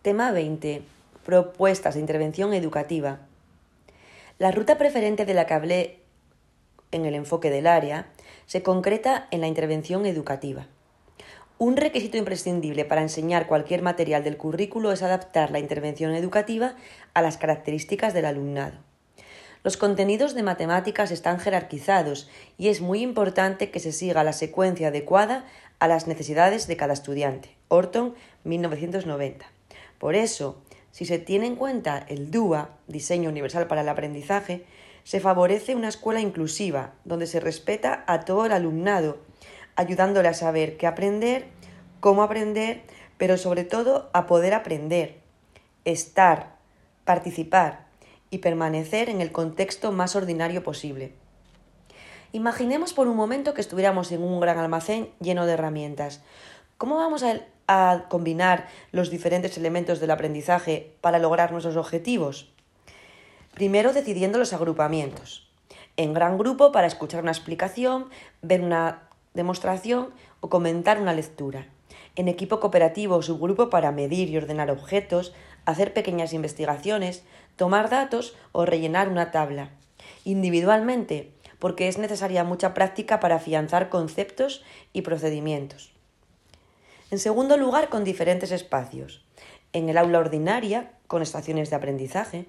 Tema 20. Propuestas de intervención educativa. La ruta preferente de la que hablé en el enfoque del área se concreta en la intervención educativa. Un requisito imprescindible para enseñar cualquier material del currículo es adaptar la intervención educativa a las características del alumnado. Los contenidos de matemáticas están jerarquizados y es muy importante que se siga la secuencia adecuada a las necesidades de cada estudiante. Orton, 1990. Por eso, si se tiene en cuenta el DUA, Diseño Universal para el Aprendizaje, se favorece una escuela inclusiva, donde se respeta a todo el alumnado, ayudándole a saber qué aprender, cómo aprender, pero sobre todo a poder aprender, estar, participar y permanecer en el contexto más ordinario posible. Imaginemos por un momento que estuviéramos en un gran almacén lleno de herramientas. ¿Cómo vamos a, a combinar los diferentes elementos del aprendizaje para lograr nuestros objetivos? Primero decidiendo los agrupamientos. En gran grupo para escuchar una explicación, ver una demostración o comentar una lectura. En equipo cooperativo o subgrupo para medir y ordenar objetos, hacer pequeñas investigaciones, tomar datos o rellenar una tabla. Individualmente, porque es necesaria mucha práctica para afianzar conceptos y procedimientos. En segundo lugar, con diferentes espacios. En el aula ordinaria, con estaciones de aprendizaje.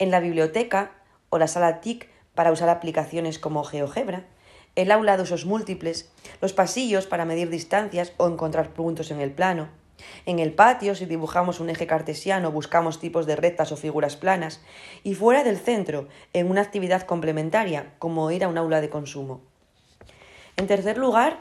En la biblioteca o la sala TIC para usar aplicaciones como GeoGebra. El aula de usos múltiples. Los pasillos para medir distancias o encontrar puntos en el plano. En el patio, si dibujamos un eje cartesiano, buscamos tipos de rectas o figuras planas. Y fuera del centro, en una actividad complementaria, como ir a un aula de consumo. En tercer lugar,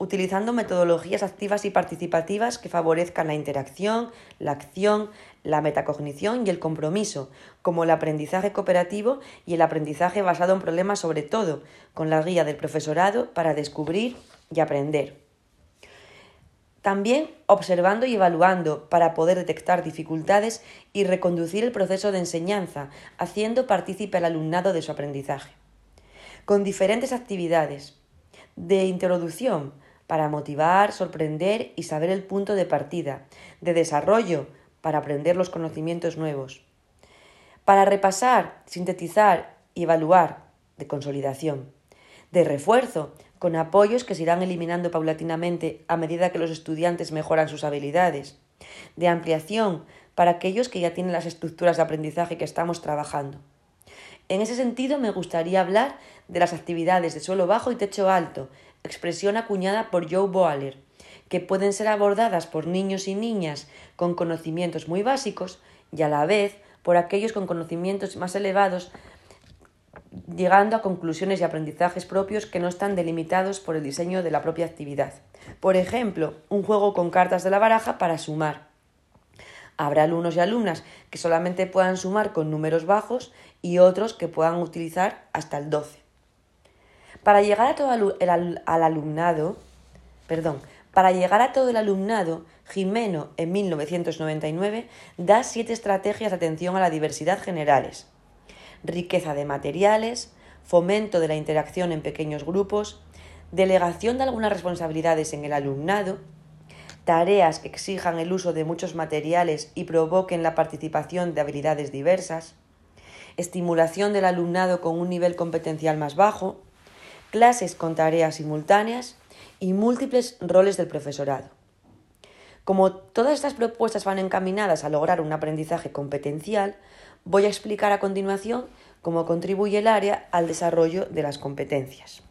utilizando metodologías activas y participativas que favorezcan la interacción, la acción, la metacognición y el compromiso, como el aprendizaje cooperativo y el aprendizaje basado en problemas sobre todo, con la guía del profesorado para descubrir y aprender. También observando y evaluando para poder detectar dificultades y reconducir el proceso de enseñanza, haciendo partícipe al alumnado de su aprendizaje. Con diferentes actividades de introducción, para motivar, sorprender y saber el punto de partida, de desarrollo, para aprender los conocimientos nuevos, para repasar, sintetizar y evaluar, de consolidación, de refuerzo, con apoyos que se irán eliminando paulatinamente a medida que los estudiantes mejoran sus habilidades, de ampliación para aquellos que ya tienen las estructuras de aprendizaje que estamos trabajando. En ese sentido, me gustaría hablar de las actividades de suelo bajo y techo alto, expresión acuñada por Joe Boaler, que pueden ser abordadas por niños y niñas con conocimientos muy básicos y a la vez por aquellos con conocimientos más elevados, llegando a conclusiones y aprendizajes propios que no están delimitados por el diseño de la propia actividad. Por ejemplo, un juego con cartas de la baraja para sumar. Habrá alumnos y alumnas que solamente puedan sumar con números bajos y otros que puedan utilizar hasta el 12. Para llegar a todo el, al alumnado, perdón, para llegar a todo el alumnado, Jimeno en 1999 da siete estrategias de atención a la diversidad generales. Riqueza de materiales, fomento de la interacción en pequeños grupos, delegación de algunas responsabilidades en el alumnado, tareas que exijan el uso de muchos materiales y provoquen la participación de habilidades diversas, estimulación del alumnado con un nivel competencial más bajo, clases con tareas simultáneas y múltiples roles del profesorado. Como todas estas propuestas van encaminadas a lograr un aprendizaje competencial, voy a explicar a continuación cómo contribuye el área al desarrollo de las competencias.